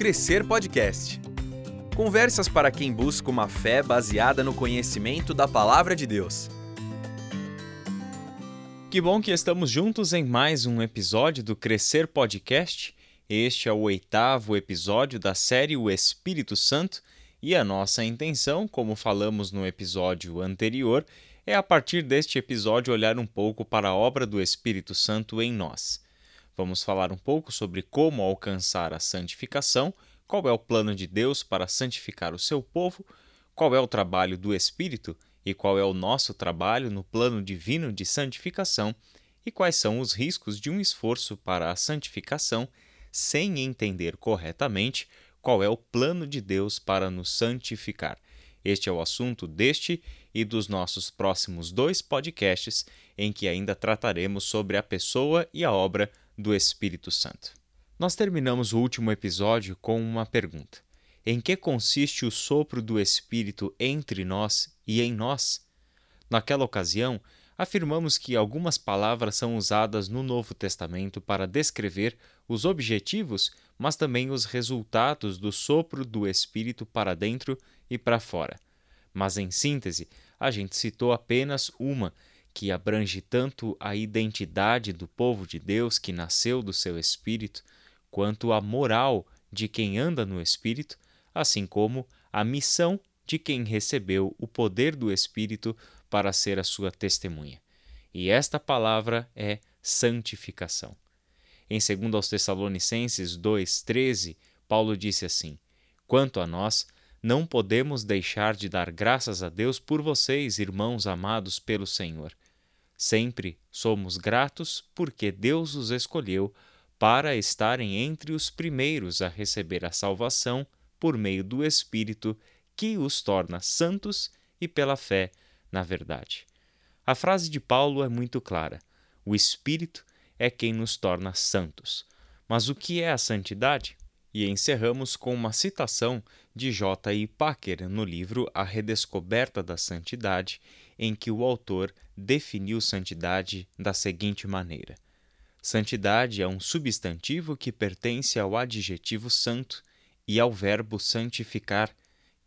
Crescer Podcast. Conversas para quem busca uma fé baseada no conhecimento da palavra de Deus. Que bom que estamos juntos em mais um episódio do Crescer Podcast. Este é o oitavo episódio da série O Espírito Santo e a nossa intenção, como falamos no episódio anterior, é a partir deste episódio olhar um pouco para a obra do Espírito Santo em nós. Vamos falar um pouco sobre como alcançar a santificação, qual é o plano de Deus para santificar o seu povo, qual é o trabalho do Espírito e qual é o nosso trabalho no plano divino de santificação e quais são os riscos de um esforço para a santificação sem entender corretamente qual é o plano de Deus para nos santificar. Este é o assunto deste e dos nossos próximos dois podcasts, em que ainda trataremos sobre a pessoa e a obra do Espírito Santo. Nós terminamos o último episódio com uma pergunta: Em que consiste o sopro do Espírito entre nós e em nós? Naquela ocasião, afirmamos que algumas palavras são usadas no Novo Testamento para descrever os objetivos, mas também os resultados do sopro do Espírito para dentro e para fora. Mas, em síntese, a gente citou apenas uma, que abrange tanto a identidade do povo de Deus que nasceu do seu Espírito, quanto a moral de quem anda no Espírito, assim como a missão de quem recebeu o poder do Espírito para ser a sua testemunha. E esta palavra é santificação. Em 2 aos Tessalonicenses 2:13, Paulo disse assim: Quanto a nós, não podemos deixar de dar graças a Deus por vocês, irmãos amados pelo Senhor. Sempre somos gratos porque Deus os escolheu para estarem entre os primeiros a receber a salvação por meio do Espírito que os torna santos e pela fé na verdade. A frase de Paulo é muito clara: o Espírito é quem nos torna santos. Mas o que é a santidade? E encerramos com uma citação de J. I. Packer no livro A Redescoberta da Santidade, em que o autor definiu santidade da seguinte maneira: Santidade é um substantivo que pertence ao adjetivo santo e ao verbo santificar,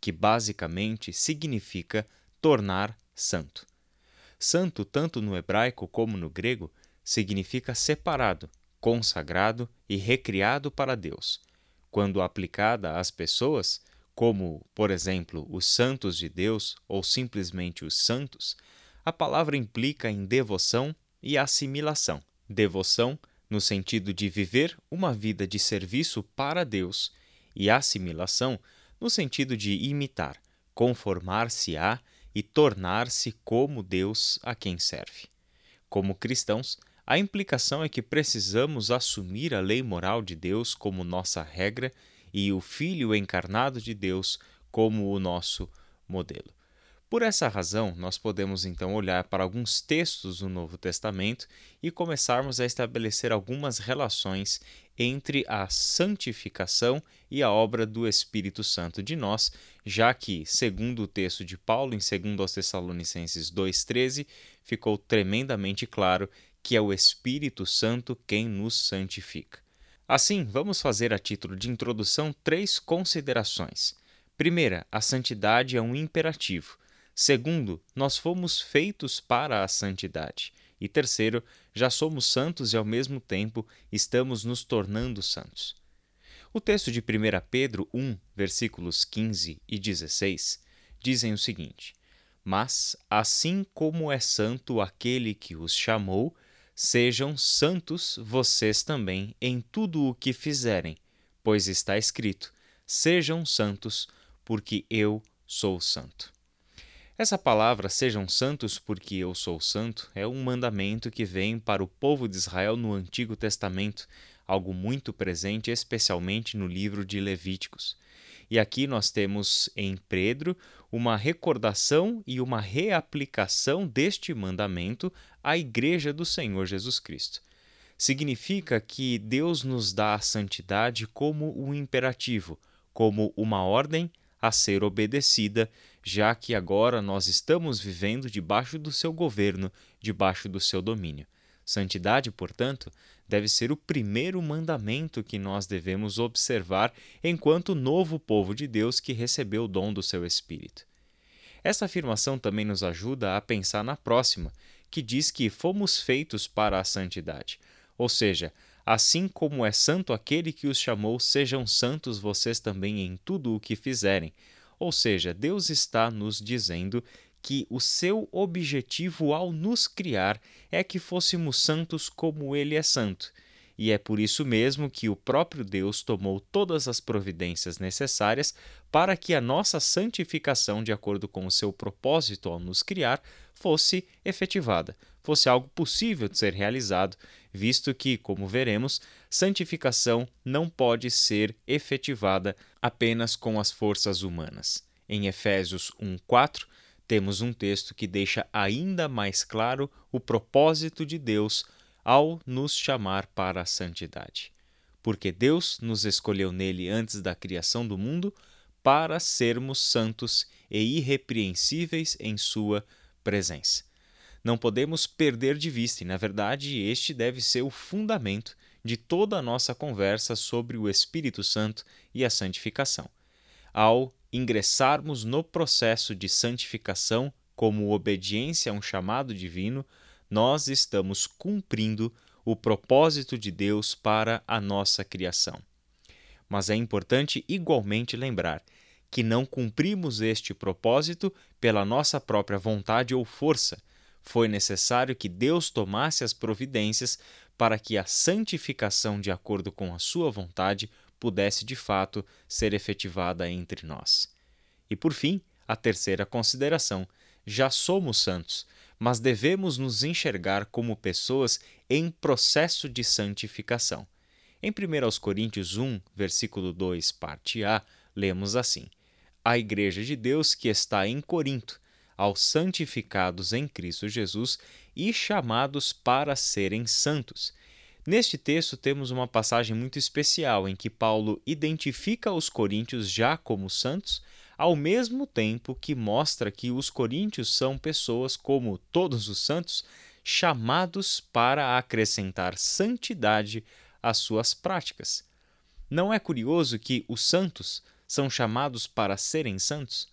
que basicamente significa tornar santo. Santo, tanto no hebraico como no grego, significa separado, consagrado e recriado para Deus. Quando aplicada às pessoas, como, por exemplo, os santos de Deus ou simplesmente os santos, a palavra implica em devoção e assimilação. Devoção no sentido de viver uma vida de serviço para Deus, e assimilação no sentido de imitar, conformar-se a e tornar-se como Deus a quem serve. Como cristãos, a implicação é que precisamos assumir a lei moral de Deus como nossa regra e o Filho encarnado de Deus como o nosso modelo. Por essa razão, nós podemos então olhar para alguns textos do Novo Testamento e começarmos a estabelecer algumas relações entre a santificação e a obra do Espírito Santo de nós, já que, segundo o texto de Paulo em 2 Tessalonicenses 2,13, ficou tremendamente claro que é o Espírito Santo quem nos santifica. Assim, vamos fazer a título de introdução três considerações. Primeira, a santidade é um imperativo. Segundo, nós fomos feitos para a santidade. E terceiro, já somos santos e ao mesmo tempo estamos nos tornando santos. O texto de 1 Pedro 1, versículos 15 e 16 dizem o seguinte: Mas, assim como é santo aquele que os chamou, sejam santos vocês também em tudo o que fizerem, pois está escrito: Sejam santos, porque eu sou santo. Essa palavra, sejam santos porque eu sou santo, é um mandamento que vem para o povo de Israel no Antigo Testamento, algo muito presente, especialmente no livro de Levíticos. E aqui nós temos em Pedro uma recordação e uma reaplicação deste mandamento à Igreja do Senhor Jesus Cristo. Significa que Deus nos dá a santidade como um imperativo, como uma ordem a ser obedecida, já que agora nós estamos vivendo debaixo do seu governo, debaixo do seu domínio. Santidade, portanto, deve ser o primeiro mandamento que nós devemos observar enquanto novo povo de Deus que recebeu o dom do seu Espírito. Essa afirmação também nos ajuda a pensar na próxima, que diz que fomos feitos para a santidade. Ou seja, assim como é santo aquele que os chamou, sejam santos vocês também em tudo o que fizerem. Ou seja, Deus está nos dizendo que o seu objetivo ao nos criar é que fôssemos santos como ele é santo. E é por isso mesmo que o próprio Deus tomou todas as providências necessárias para que a nossa santificação, de acordo com o seu propósito ao nos criar, fosse efetivada, fosse algo possível de ser realizado, visto que, como veremos, santificação não pode ser efetivada apenas com as forças humanas. Em Efésios 1:4, temos um texto que deixa ainda mais claro o propósito de Deus ao nos chamar para a santidade. Porque Deus nos escolheu nele antes da criação do mundo para sermos santos e irrepreensíveis em Sua presença. Não podemos perder de vista, e na verdade, este deve ser o fundamento de toda a nossa conversa sobre o Espírito Santo e a santificação. Ao ingressarmos no processo de santificação como obediência a um chamado divino, nós estamos cumprindo o propósito de Deus para a nossa criação. Mas é importante igualmente lembrar que não cumprimos este propósito pela nossa própria vontade ou força. Foi necessário que Deus tomasse as providências para que a santificação de acordo com a sua vontade pudesse de fato ser efetivada entre nós. E por fim, a terceira consideração: já somos santos, mas devemos nos enxergar como pessoas em processo de santificação. Em 1 Coríntios 1, versículo 2, parte A, lemos assim: A Igreja de Deus que está em Corinto, aos santificados em Cristo Jesus e chamados para serem santos Neste texto temos uma passagem muito especial em que Paulo identifica os coríntios já como santos, ao mesmo tempo que mostra que os coríntios são pessoas como todos os santos, chamados para acrescentar santidade às suas práticas. Não é curioso que os santos são chamados para serem santos?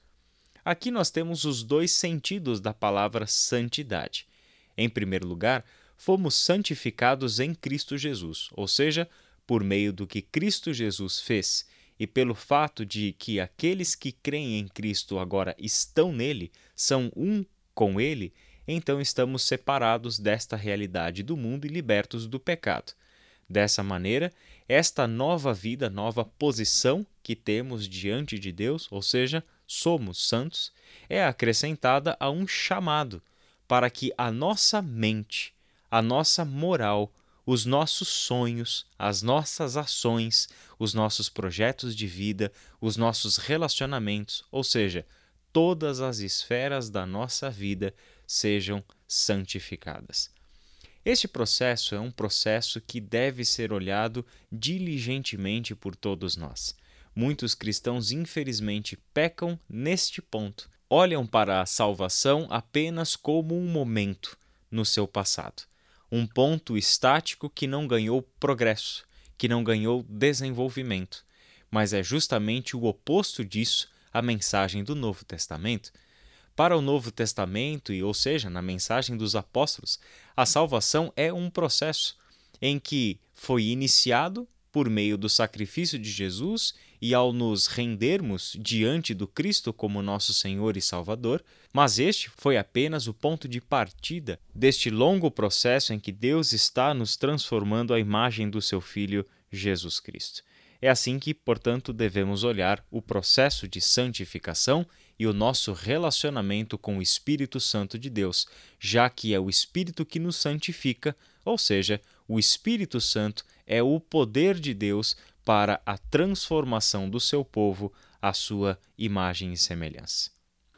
Aqui nós temos os dois sentidos da palavra santidade. Em primeiro lugar, fomos santificados em Cristo Jesus, ou seja, por meio do que Cristo Jesus fez e pelo fato de que aqueles que creem em Cristo agora estão nele, são um com ele, então estamos separados desta realidade do mundo e libertos do pecado. Dessa maneira, esta nova vida, nova posição que temos diante de Deus, ou seja, somos santos, é acrescentada a um chamado para que a nossa mente a nossa moral, os nossos sonhos, as nossas ações, os nossos projetos de vida, os nossos relacionamentos, ou seja, todas as esferas da nossa vida sejam santificadas. Este processo é um processo que deve ser olhado diligentemente por todos nós. Muitos cristãos, infelizmente, pecam neste ponto. Olham para a salvação apenas como um momento no seu passado um ponto estático que não ganhou progresso, que não ganhou desenvolvimento. Mas é justamente o oposto disso a mensagem do Novo Testamento. Para o Novo Testamento, e ou seja, na mensagem dos apóstolos, a salvação é um processo em que foi iniciado por meio do sacrifício de Jesus e ao nos rendermos diante do Cristo como nosso Senhor e Salvador, mas este foi apenas o ponto de partida deste longo processo em que Deus está nos transformando à imagem do seu Filho Jesus Cristo. É assim que, portanto, devemos olhar o processo de santificação e o nosso relacionamento com o Espírito Santo de Deus, já que é o Espírito que nos santifica, ou seja, o Espírito Santo é o poder de Deus para a transformação do seu povo à sua imagem e semelhança.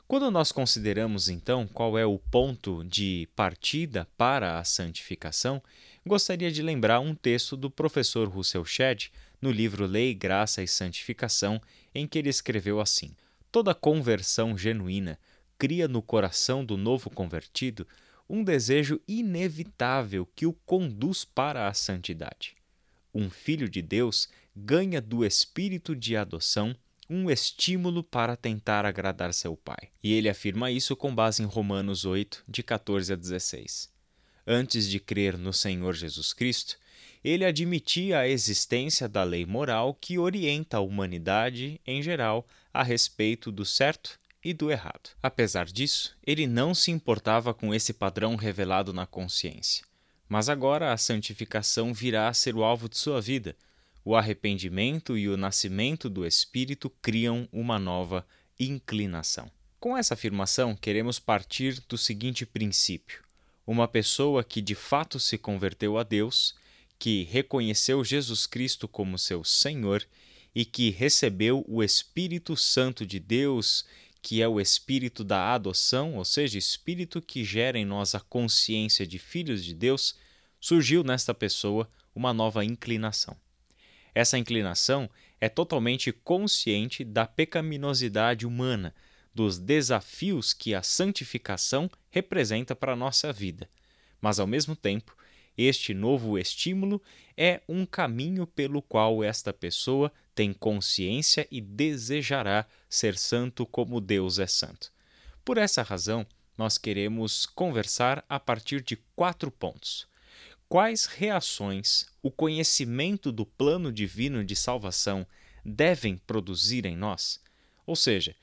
Quando nós consideramos então qual é o ponto de partida para a santificação, gostaria de lembrar um texto do professor Russell Shedd no livro Lei, Graça e Santificação, em que ele escreveu assim: Toda conversão genuína cria no coração do novo convertido um desejo inevitável que o conduz para a santidade. Um filho de Deus ganha do espírito de adoção um estímulo para tentar agradar seu pai. E ele afirma isso com base em Romanos 8, de 14 a 16. Antes de crer no Senhor Jesus Cristo, ele admitia a existência da lei moral que orienta a humanidade em geral a respeito do certo e do errado. Apesar disso, ele não se importava com esse padrão revelado na consciência. Mas agora a santificação virá a ser o alvo de sua vida. O arrependimento e o nascimento do Espírito criam uma nova inclinação. Com essa afirmação, queremos partir do seguinte princípio: uma pessoa que de fato se converteu a Deus, que reconheceu Jesus Cristo como seu Senhor e que recebeu o Espírito Santo de Deus que é o espírito da adoção, ou seja, espírito que gera em nós a consciência de filhos de Deus, surgiu nesta pessoa uma nova inclinação. Essa inclinação é totalmente consciente da pecaminosidade humana, dos desafios que a santificação representa para a nossa vida, mas ao mesmo tempo este novo estímulo é um caminho pelo qual esta pessoa tem consciência e desejará ser santo como Deus é santo. Por essa razão, nós queremos conversar a partir de quatro pontos. Quais reações o conhecimento do plano divino de salvação devem produzir em nós? Ou seja,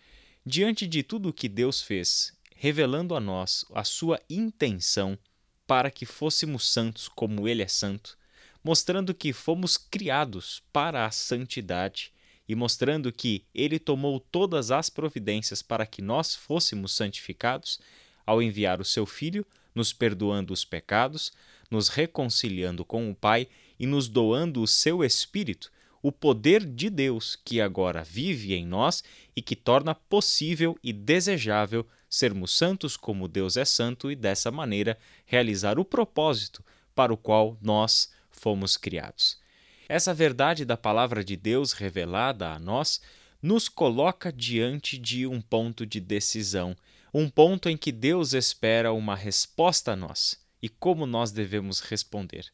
diante de tudo o que Deus fez, revelando a nós a sua intenção para que fôssemos santos como Ele é santo, mostrando que fomos criados para a santidade e mostrando que Ele tomou todas as providências para que nós fôssemos santificados, ao enviar o Seu Filho, nos perdoando os pecados, nos reconciliando com o Pai e nos doando o Seu Espírito, o poder de Deus que agora vive em nós e que torna possível e desejável sermos santos como Deus é santo e dessa maneira realizar o propósito para o qual nós fomos criados. Essa verdade da palavra de Deus revelada a nós nos coloca diante de um ponto de decisão, um ponto em que Deus espera uma resposta a nós e como nós devemos responder.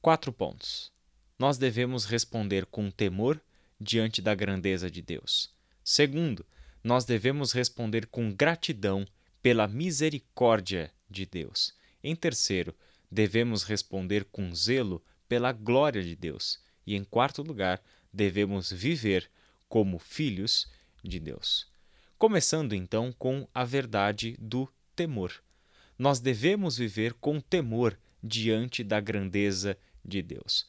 Quatro pontos. Nós devemos responder com temor diante da grandeza de Deus. Segundo, nós devemos responder com gratidão pela misericórdia de Deus. Em terceiro, devemos responder com zelo pela glória de Deus. E em quarto lugar, devemos viver como filhos de Deus. Começando então com a verdade do temor. Nós devemos viver com temor diante da grandeza de Deus.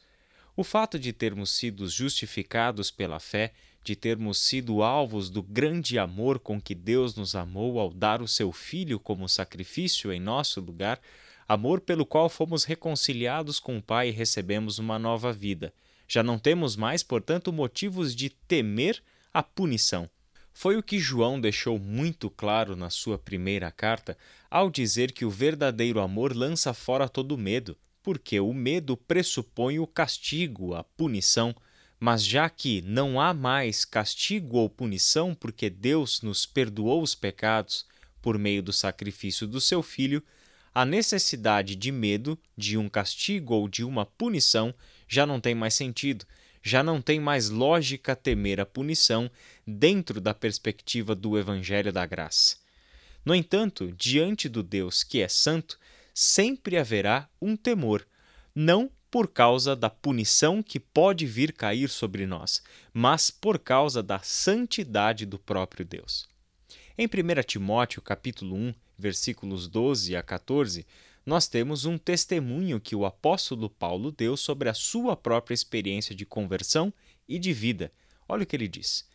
O fato de termos sido justificados pela fé de termos sido alvos do grande amor com que Deus nos amou ao dar o seu Filho como sacrifício em nosso lugar, amor pelo qual fomos reconciliados com o Pai e recebemos uma nova vida. Já não temos mais, portanto, motivos de temer a punição. Foi o que João deixou muito claro na sua primeira carta ao dizer que o verdadeiro amor lança fora todo medo, porque o medo pressupõe o castigo, a punição. Mas já que não há mais castigo ou punição, porque Deus nos perdoou os pecados por meio do sacrifício do seu Filho, a necessidade de medo, de um castigo ou de uma punição já não tem mais sentido, já não tem mais lógica temer a punição dentro da perspectiva do Evangelho da Graça. No entanto, diante do Deus que é santo, sempre haverá um temor, não por causa da punição que pode vir cair sobre nós, mas por causa da santidade do próprio Deus. Em 1 Timóteo capítulo 1, versículos 12 a 14, nós temos um testemunho que o apóstolo Paulo deu sobre a sua própria experiência de conversão e de vida. Olha o que ele diz: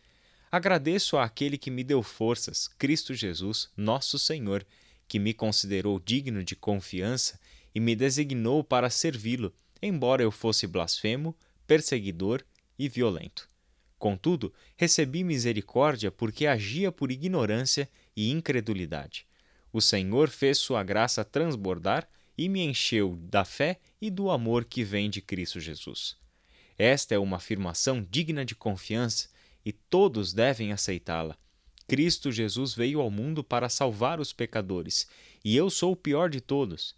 Agradeço àquele que me deu forças, Cristo Jesus, nosso Senhor, que me considerou digno de confiança e me designou para servi-lo embora eu fosse blasfemo, perseguidor e violento. Contudo, recebi misericórdia porque agia por ignorância e incredulidade. O Senhor fez sua graça transbordar e me encheu da fé e do amor que vem de Cristo Jesus. Esta é uma afirmação digna de confiança e todos devem aceitá-la. Cristo Jesus veio ao mundo para salvar os pecadores, e eu sou o pior de todos.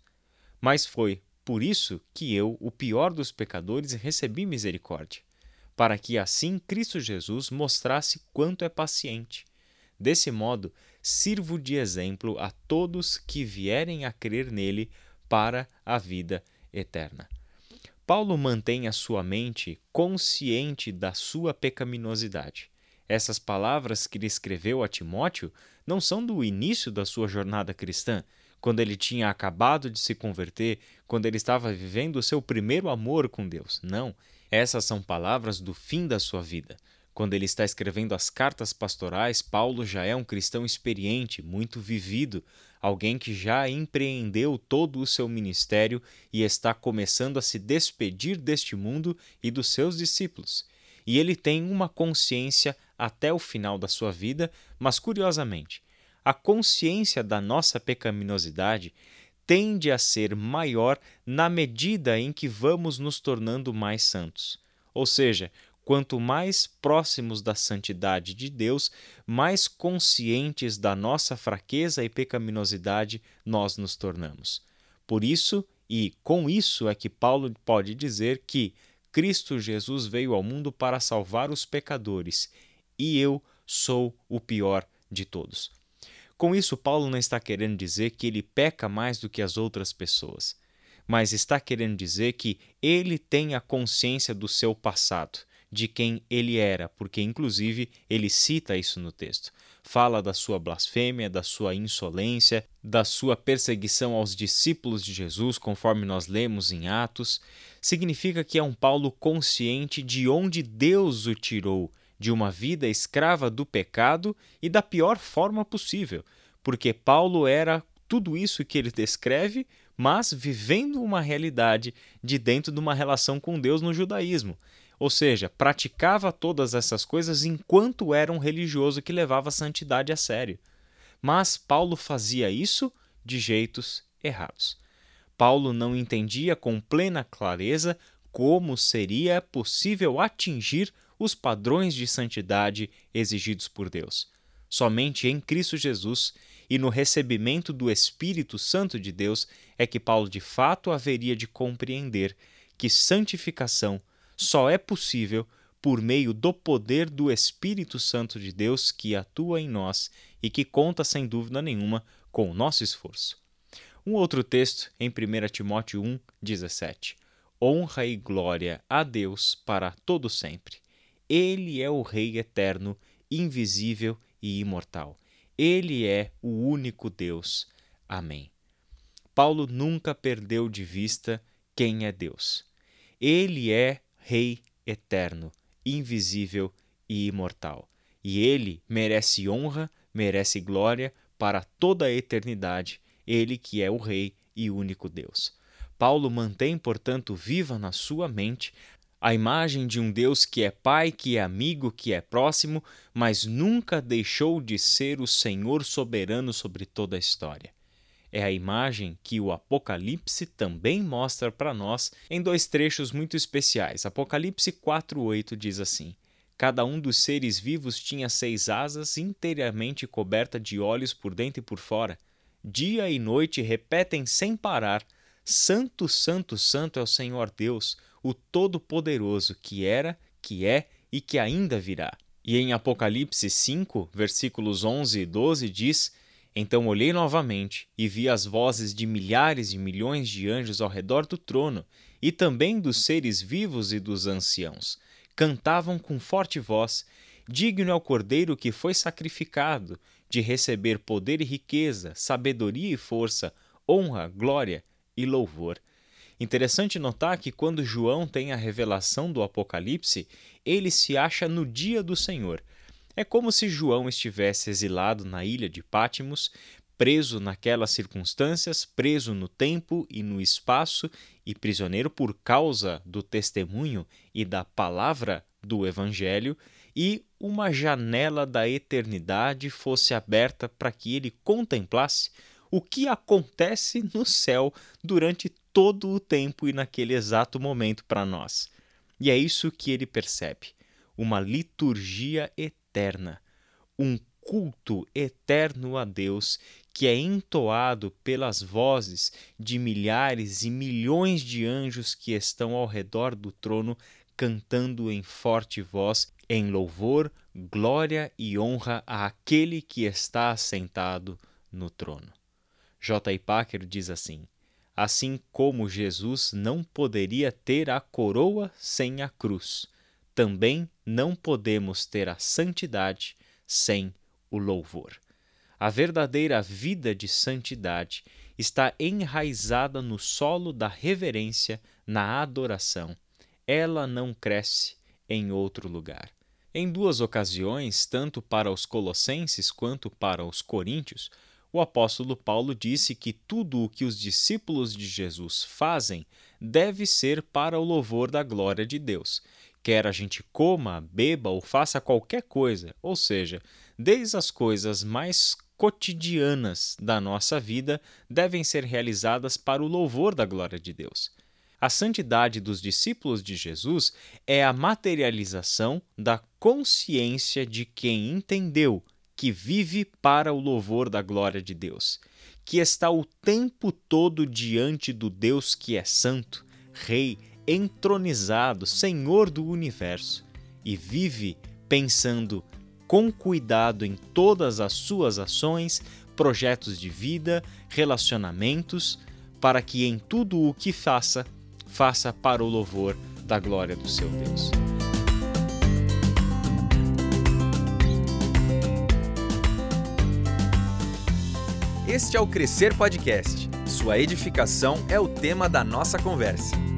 Mas foi por isso que eu, o pior dos pecadores, recebi misericórdia, para que assim Cristo Jesus mostrasse quanto é paciente. Desse modo, sirvo de exemplo a todos que vierem a crer nele para a vida eterna. Paulo mantém a sua mente consciente da sua pecaminosidade. Essas palavras que ele escreveu a Timóteo não são do início da sua jornada cristã, quando ele tinha acabado de se converter, quando ele estava vivendo o seu primeiro amor com Deus. Não, essas são palavras do fim da sua vida. Quando ele está escrevendo as cartas pastorais, Paulo já é um cristão experiente, muito vivido, alguém que já empreendeu todo o seu ministério e está começando a se despedir deste mundo e dos seus discípulos. E ele tem uma consciência até o final da sua vida, mas curiosamente, a consciência da nossa pecaminosidade tende a ser maior na medida em que vamos nos tornando mais santos. Ou seja, quanto mais próximos da santidade de Deus, mais conscientes da nossa fraqueza e pecaminosidade nós nos tornamos. Por isso, e com isso é que Paulo pode dizer que Cristo Jesus veio ao mundo para salvar os pecadores, e eu sou o pior de todos. Com isso, Paulo não está querendo dizer que ele peca mais do que as outras pessoas, mas está querendo dizer que ele tem a consciência do seu passado de quem ele era, porque inclusive ele cita isso no texto. Fala da sua blasfêmia, da sua insolência, da sua perseguição aos discípulos de Jesus, conforme nós lemos em Atos. Significa que é um Paulo consciente de onde Deus o tirou, de uma vida escrava do pecado e da pior forma possível, porque Paulo era tudo isso que ele descreve, mas vivendo uma realidade de dentro de uma relação com Deus no judaísmo. Ou seja, praticava todas essas coisas enquanto era um religioso que levava a santidade a sério. Mas Paulo fazia isso de jeitos errados. Paulo não entendia com plena clareza como seria possível atingir os padrões de santidade exigidos por Deus. Somente em Cristo Jesus e no recebimento do Espírito Santo de Deus é que Paulo de fato haveria de compreender que santificação só é possível por meio do poder do Espírito Santo de Deus que atua em nós e que conta sem dúvida nenhuma com o nosso esforço. Um outro texto, em 1 Timóteo 1, 17. Honra e glória a Deus para todo sempre. Ele é o Rei eterno, invisível e imortal. Ele é o único Deus. Amém. Paulo nunca perdeu de vista quem é Deus. Ele é Rei eterno, invisível e imortal. E ele merece honra, merece glória para toda a eternidade, ele que é o Rei e único Deus. Paulo mantém, portanto, viva na sua mente a imagem de um Deus que é Pai, que é amigo, que é próximo, mas nunca deixou de ser o Senhor soberano sobre toda a história é a imagem que o Apocalipse também mostra para nós em dois trechos muito especiais. Apocalipse 4:8 diz assim: Cada um dos seres vivos tinha seis asas inteiramente coberta de olhos por dentro e por fora. Dia e noite repetem sem parar: Santo, Santo, Santo é o Senhor Deus, o Todo-Poderoso, que era, que é e que ainda virá. E em Apocalipse 5, versículos 11 e 12 diz: então olhei novamente e vi as vozes de milhares e milhões de anjos ao redor do trono, e também dos seres vivos e dos anciãos. Cantavam com forte voz: Digno é o Cordeiro que foi sacrificado, de receber poder e riqueza, sabedoria e força, honra, glória e louvor. Interessante notar que quando João tem a revelação do Apocalipse, ele se acha no dia do Senhor é como se João estivesse exilado na ilha de Pátimos, preso naquelas circunstâncias, preso no tempo e no espaço e prisioneiro por causa do testemunho e da palavra do Evangelho, e uma janela da eternidade fosse aberta para que ele contemplasse o que acontece no céu durante todo o tempo e naquele exato momento para nós. E é isso que ele percebe: uma liturgia eterna eterna, um culto eterno a Deus que é entoado pelas vozes de milhares e milhões de anjos que estão ao redor do trono cantando em forte voz em louvor, glória e honra àquele que está assentado no trono. J. I. Packer diz assim: Assim como Jesus não poderia ter a coroa sem a cruz, também não podemos ter a santidade sem o louvor. A verdadeira vida de santidade está enraizada no solo da reverência, na adoração. Ela não cresce em outro lugar. Em duas ocasiões, tanto para os colossenses quanto para os coríntios, o apóstolo Paulo disse que tudo o que os discípulos de Jesus fazem deve ser para o louvor da glória de Deus. Quer a gente coma, beba ou faça qualquer coisa, ou seja, desde as coisas mais cotidianas da nossa vida devem ser realizadas para o louvor da glória de Deus. A santidade dos discípulos de Jesus é a materialização da consciência de quem entendeu que vive para o louvor da glória de Deus, que está o tempo todo diante do Deus que é santo, Rei, entronizado, Senhor do universo, e vive pensando com cuidado em todas as suas ações, projetos de vida, relacionamentos, para que em tudo o que faça, faça para o louvor da glória do seu Deus. Este é o Crescer Podcast. Sua edificação é o tema da nossa conversa.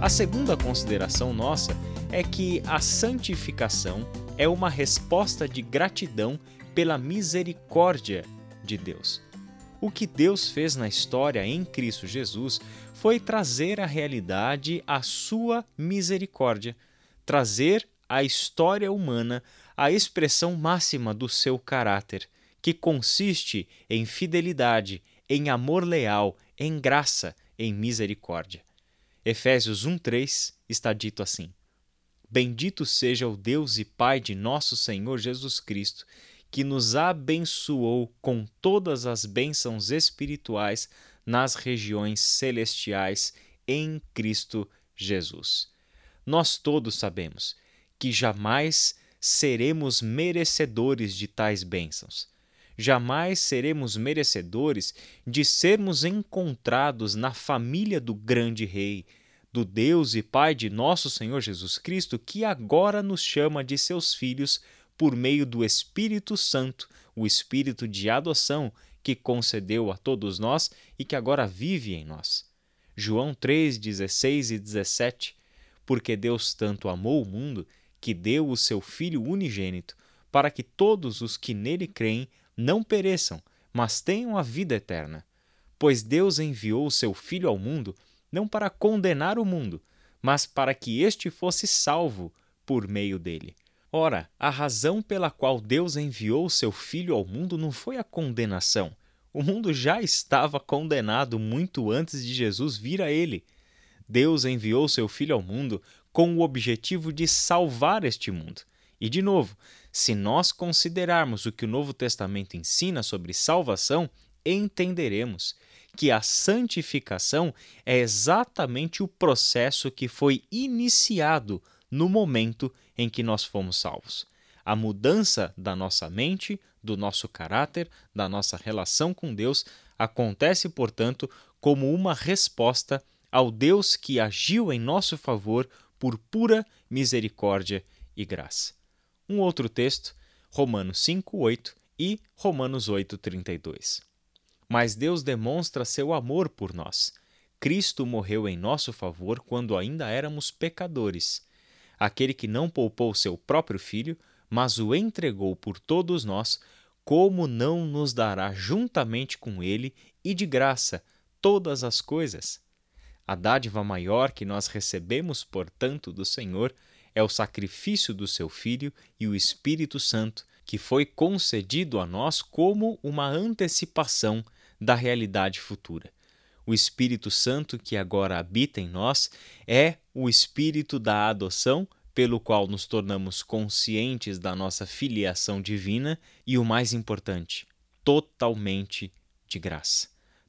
A segunda consideração nossa é que a santificação é uma resposta de gratidão pela misericórdia de Deus. O que Deus fez na história em Cristo Jesus foi trazer à realidade a sua misericórdia, trazer a história humana a expressão máxima do seu caráter, que consiste em fidelidade, em amor leal, em graça, em misericórdia. Efésios 1:3 está dito assim: Bendito seja o Deus e Pai de nosso Senhor Jesus Cristo, que nos abençoou com todas as bênçãos espirituais nas regiões celestiais em Cristo Jesus. Nós todos sabemos que jamais seremos merecedores de tais bênçãos. Jamais seremos merecedores de sermos encontrados na família do grande Rei, do Deus e Pai de nosso Senhor Jesus Cristo, que agora nos chama de seus filhos por meio do Espírito Santo, o Espírito de adoção que concedeu a todos nós e que agora vive em nós. João 3, 16 e 17 Porque Deus tanto amou o mundo que deu o seu Filho unigênito, para que todos os que nele creem não pereçam, mas tenham a vida eterna. Pois Deus enviou o seu Filho ao mundo não para condenar o mundo, mas para que este fosse salvo por meio dele. Ora, a razão pela qual Deus enviou seu Filho ao mundo não foi a condenação. O mundo já estava condenado muito antes de Jesus vir a ele. Deus enviou seu Filho ao mundo com o objetivo de salvar este mundo. E, de novo, se nós considerarmos o que o Novo Testamento ensina sobre salvação, entenderemos que a santificação é exatamente o processo que foi iniciado no momento em que nós fomos salvos. A mudança da nossa mente, do nosso caráter, da nossa relação com Deus acontece, portanto, como uma resposta ao Deus que agiu em nosso favor por pura misericórdia e graça. Um outro texto, Romanos 5:8 e Romanos 8:32. Mas Deus demonstra seu amor por nós. Cristo morreu em nosso favor quando ainda éramos pecadores. Aquele que não poupou seu próprio filho, mas o entregou por todos nós, como não nos dará juntamente com ele e de graça todas as coisas? A dádiva maior que nós recebemos, portanto, do Senhor é o sacrifício do seu Filho e o Espírito Santo, que foi concedido a nós como uma antecipação da realidade futura. O Espírito Santo que agora habita em nós é o Espírito da adoção, pelo qual nos tornamos conscientes da nossa filiação divina e, o mais importante, totalmente de graça.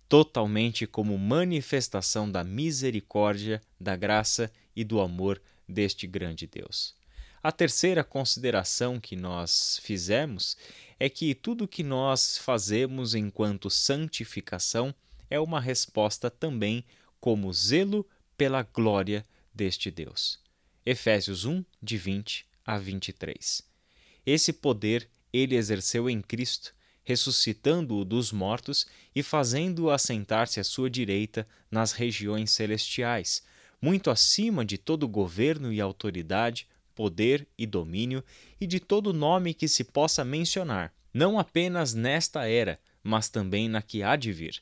Totalmente como manifestação da misericórdia, da graça e do amor deste grande Deus. A terceira consideração que nós fizemos é que tudo que nós fazemos enquanto santificação é uma resposta também como zelo pela glória deste Deus. Efésios 1, de 20 a 23. Esse poder ele exerceu em Cristo, ressuscitando-o dos mortos e fazendo-o assentar-se à sua direita nas regiões celestiais, muito acima de todo governo e autoridade, poder e domínio e de todo nome que se possa mencionar, não apenas nesta era, mas também na que há de vir.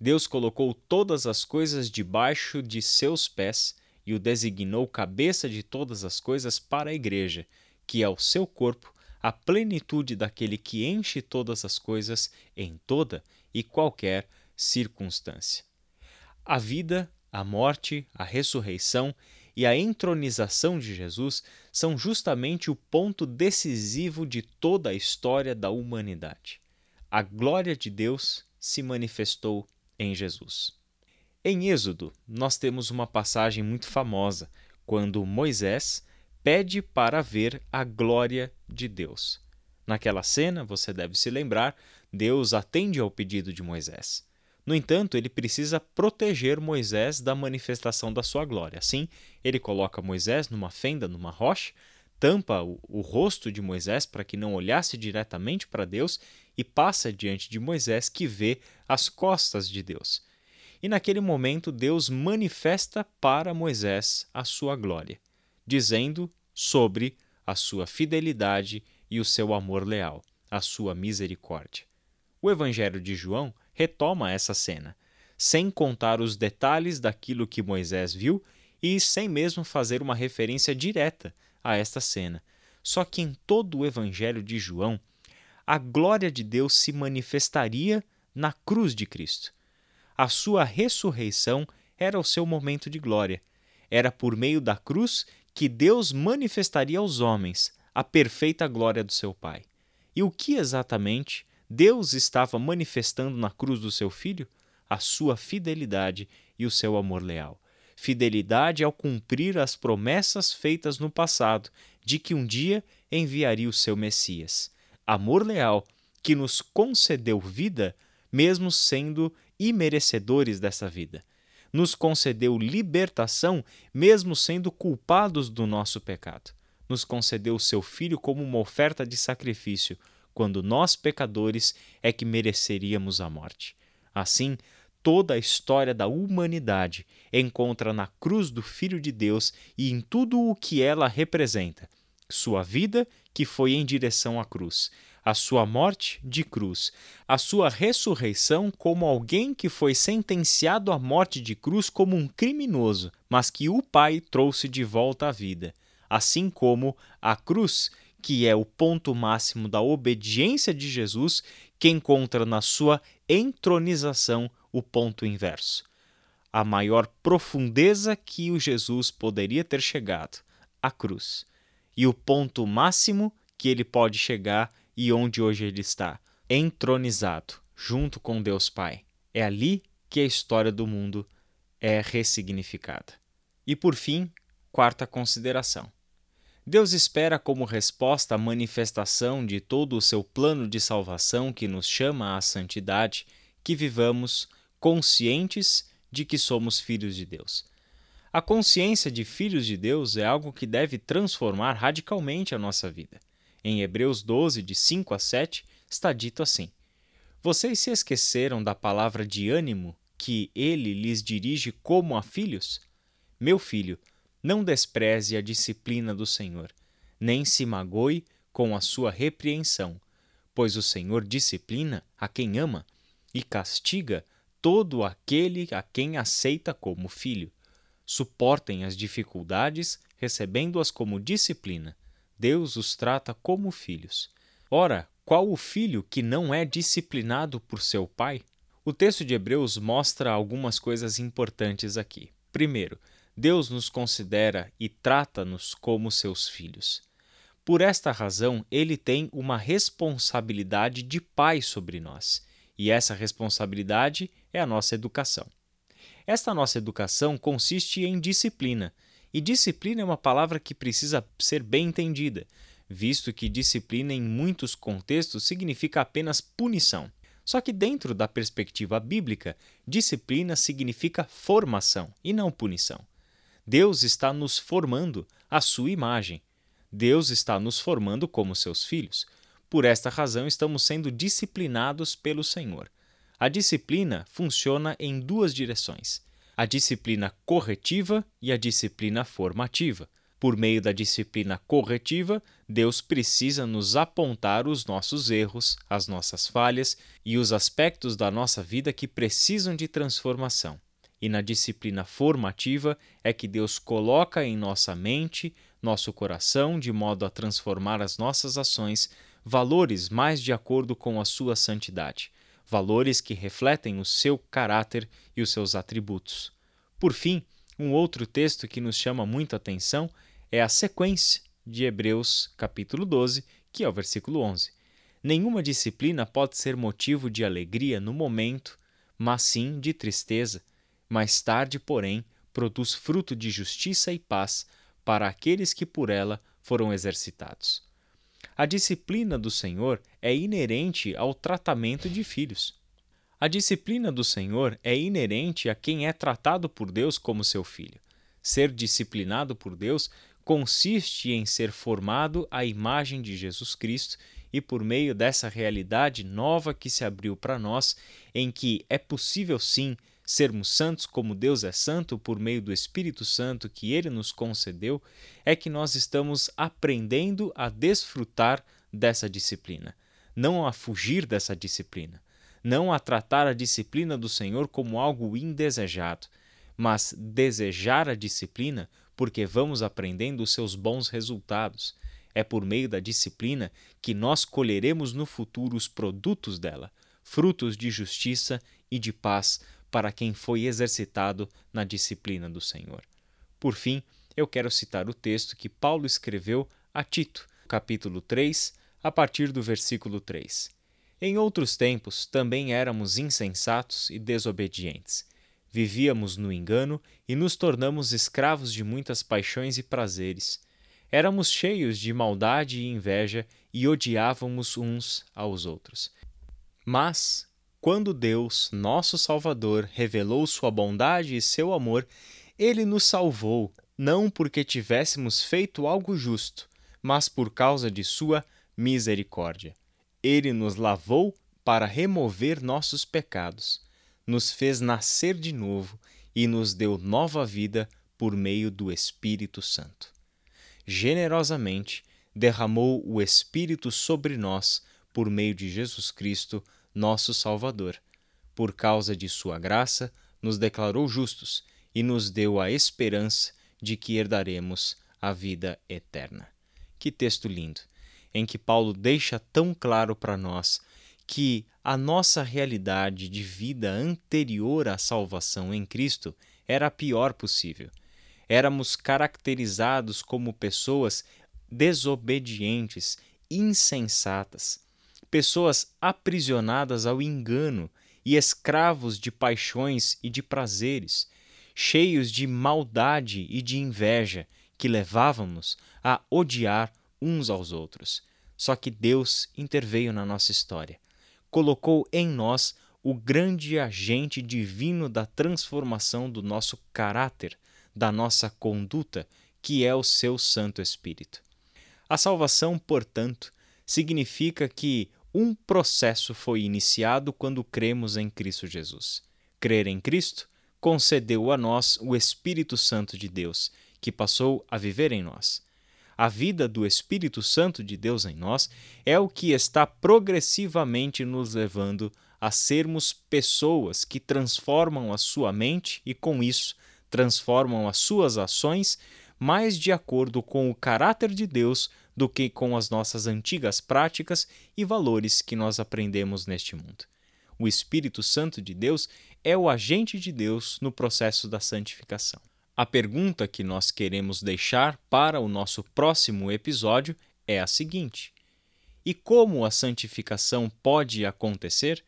Deus colocou todas as coisas debaixo de seus pés e o designou cabeça de todas as coisas para a Igreja, que é o seu corpo, a plenitude daquele que enche todas as coisas em toda e qualquer circunstância. A vida, a morte, a ressurreição e a entronização de Jesus são justamente o ponto decisivo de toda a história da humanidade. A glória de Deus se manifestou em Jesus. Em Êxodo, nós temos uma passagem muito famosa, quando Moisés pede para ver a glória de Deus. Naquela cena, você deve se lembrar, Deus atende ao pedido de Moisés. No entanto, ele precisa proteger Moisés da manifestação da sua glória. Assim, ele coloca Moisés numa fenda, numa rocha, tampa o, o rosto de Moisés para que não olhasse diretamente para Deus e passa diante de Moisés que vê as costas de Deus. E naquele momento Deus manifesta para Moisés a sua glória, dizendo sobre a sua fidelidade e o seu amor leal, a sua misericórdia. O Evangelho de João retoma essa cena, sem contar os detalhes daquilo que Moisés viu e sem mesmo fazer uma referência direta a esta cena. Só que em todo o Evangelho de João, a glória de Deus se manifestaria na cruz de Cristo a sua ressurreição era o seu momento de glória. Era por meio da cruz que Deus manifestaria aos homens a perfeita glória do seu Pai. E o que exatamente Deus estava manifestando na cruz do seu filho? A sua fidelidade e o seu amor leal. Fidelidade ao cumprir as promessas feitas no passado de que um dia enviaria o seu Messias. Amor leal que nos concedeu vida, mesmo sendo imerecedores dessa vida. Nos concedeu libertação, mesmo sendo culpados do nosso pecado. Nos concedeu o seu Filho como uma oferta de sacrifício, quando nós, pecadores, é que mereceríamos a morte. Assim, toda a história da humanidade encontra na cruz do Filho de Deus e em tudo o que ela representa. Sua vida, que foi em direção à cruz, a sua morte de cruz, a sua ressurreição como alguém que foi sentenciado à morte de cruz como um criminoso, mas que o Pai trouxe de volta à vida, assim como a cruz, que é o ponto máximo da obediência de Jesus, que encontra na sua entronização o ponto inverso. A maior profundeza que o Jesus poderia ter chegado, a cruz. E o ponto máximo que ele pode chegar e onde hoje ele está, entronizado, junto com Deus Pai. É ali que a história do mundo é ressignificada. E por fim, quarta consideração. Deus espera como resposta à manifestação de todo o seu plano de salvação que nos chama à santidade, que vivamos conscientes de que somos filhos de Deus. A consciência de filhos de Deus é algo que deve transformar radicalmente a nossa vida. Em Hebreus 12, de 5 a 7, está dito assim: Vocês se esqueceram da palavra de ânimo que ele lhes dirige como a filhos? Meu filho, não despreze a disciplina do Senhor, nem se magoe com a sua repreensão, pois o Senhor disciplina a quem ama e castiga todo aquele a quem aceita como filho. Suportem as dificuldades, recebendo-as como disciplina. Deus os trata como filhos. Ora, qual o filho que não é disciplinado por seu pai? O texto de Hebreus mostra algumas coisas importantes aqui. Primeiro, Deus nos considera e trata-nos como seus filhos. Por esta razão, ele tem uma responsabilidade de pai sobre nós, e essa responsabilidade é a nossa educação. Esta nossa educação consiste em disciplina, e disciplina é uma palavra que precisa ser bem entendida, visto que disciplina em muitos contextos significa apenas punição. Só que, dentro da perspectiva bíblica, disciplina significa formação e não punição. Deus está nos formando à sua imagem. Deus está nos formando como seus filhos. Por esta razão, estamos sendo disciplinados pelo Senhor. A disciplina funciona em duas direções: a disciplina corretiva e a disciplina formativa. Por meio da disciplina corretiva, Deus precisa nos apontar os nossos erros, as nossas falhas e os aspectos da nossa vida que precisam de transformação. E na disciplina formativa é que Deus coloca em nossa mente, nosso coração, de modo a transformar as nossas ações, valores mais de acordo com a sua santidade, valores que refletem o seu caráter e os seus atributos. Por fim, um outro texto que nos chama muita atenção é a sequência de Hebreus capítulo 12, que é o versículo 11. Nenhuma disciplina pode ser motivo de alegria no momento, mas sim de tristeza. Mais tarde, porém, produz fruto de justiça e paz para aqueles que por ela foram exercitados. A disciplina do Senhor é inerente ao tratamento de filhos. A disciplina do Senhor é inerente a quem é tratado por Deus como seu filho. Ser disciplinado por Deus consiste em ser formado à imagem de Jesus Cristo e por meio dessa realidade nova que se abriu para nós, em que é possível sim sermos santos como Deus é santo por meio do Espírito Santo que ele nos concedeu, é que nós estamos aprendendo a desfrutar dessa disciplina, não a fugir dessa disciplina, não a tratar a disciplina do Senhor como algo indesejado, mas desejar a disciplina porque vamos aprendendo os seus bons resultados. É por meio da disciplina que nós colheremos no futuro os produtos dela, frutos de justiça e de paz para quem foi exercitado na disciplina do Senhor. Por fim, eu quero citar o texto que Paulo escreveu a Tito, capítulo 3, a partir do versículo 3. Em outros tempos também éramos insensatos e desobedientes Vivíamos no engano e nos tornamos escravos de muitas paixões e prazeres. Éramos cheios de maldade e inveja e odiávamos uns aos outros. Mas, quando Deus, nosso Salvador, revelou sua bondade e seu amor, ele nos salvou, não porque tivéssemos feito algo justo, mas por causa de sua misericórdia. Ele nos lavou para remover nossos pecados nos fez nascer de novo e nos deu nova vida por meio do Espírito Santo. Generosamente derramou o Espírito sobre nós por meio de Jesus Cristo, nosso Salvador. Por causa de Sua graça, nos declarou justos e nos deu a esperança de que herdaremos a vida eterna. Que texto lindo, em que Paulo deixa tão claro para nós que a nossa realidade de vida anterior à salvação em Cristo era a pior possível. Éramos caracterizados como pessoas desobedientes, insensatas, pessoas aprisionadas ao engano e escravos de paixões e de prazeres, cheios de maldade e de inveja que levavam-nos a odiar uns aos outros. Só que Deus interveio na nossa história colocou em nós o grande agente divino da transformação do nosso caráter, da nossa conduta, que é o seu Santo Espírito. A salvação, portanto, significa que um processo foi iniciado quando cremos em Cristo Jesus. Crer em Cristo concedeu a nós o Espírito Santo de Deus, que passou a viver em nós a vida do Espírito Santo de Deus em nós é o que está progressivamente nos levando a sermos pessoas que transformam a sua mente e, com isso, transformam as suas ações mais de acordo com o caráter de Deus do que com as nossas antigas práticas e valores que nós aprendemos neste mundo. O Espírito Santo de Deus é o agente de Deus no processo da santificação. A pergunta que nós queremos deixar para o nosso próximo episódio é a seguinte: E como a santificação pode acontecer?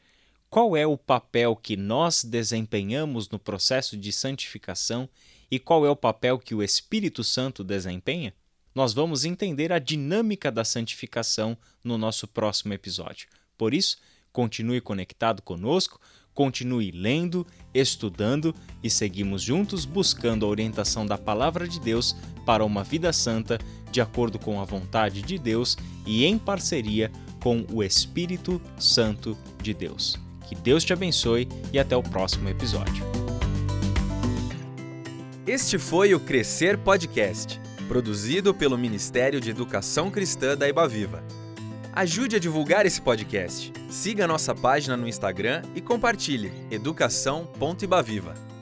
Qual é o papel que nós desempenhamos no processo de santificação e qual é o papel que o Espírito Santo desempenha? Nós vamos entender a dinâmica da santificação no nosso próximo episódio. Por isso, continue conectado conosco, continue lendo, estudando e seguimos juntos buscando a orientação da Palavra de Deus para uma vida santa, de acordo com a vontade de Deus e em parceria com o Espírito Santo de Deus. Que Deus te abençoe e até o próximo episódio. Este foi o Crescer Podcast, produzido pelo Ministério de Educação Cristã da Ibaviva. Ajude a divulgar esse podcast. Siga nossa página no Instagram e compartilhe educação.ibaviva.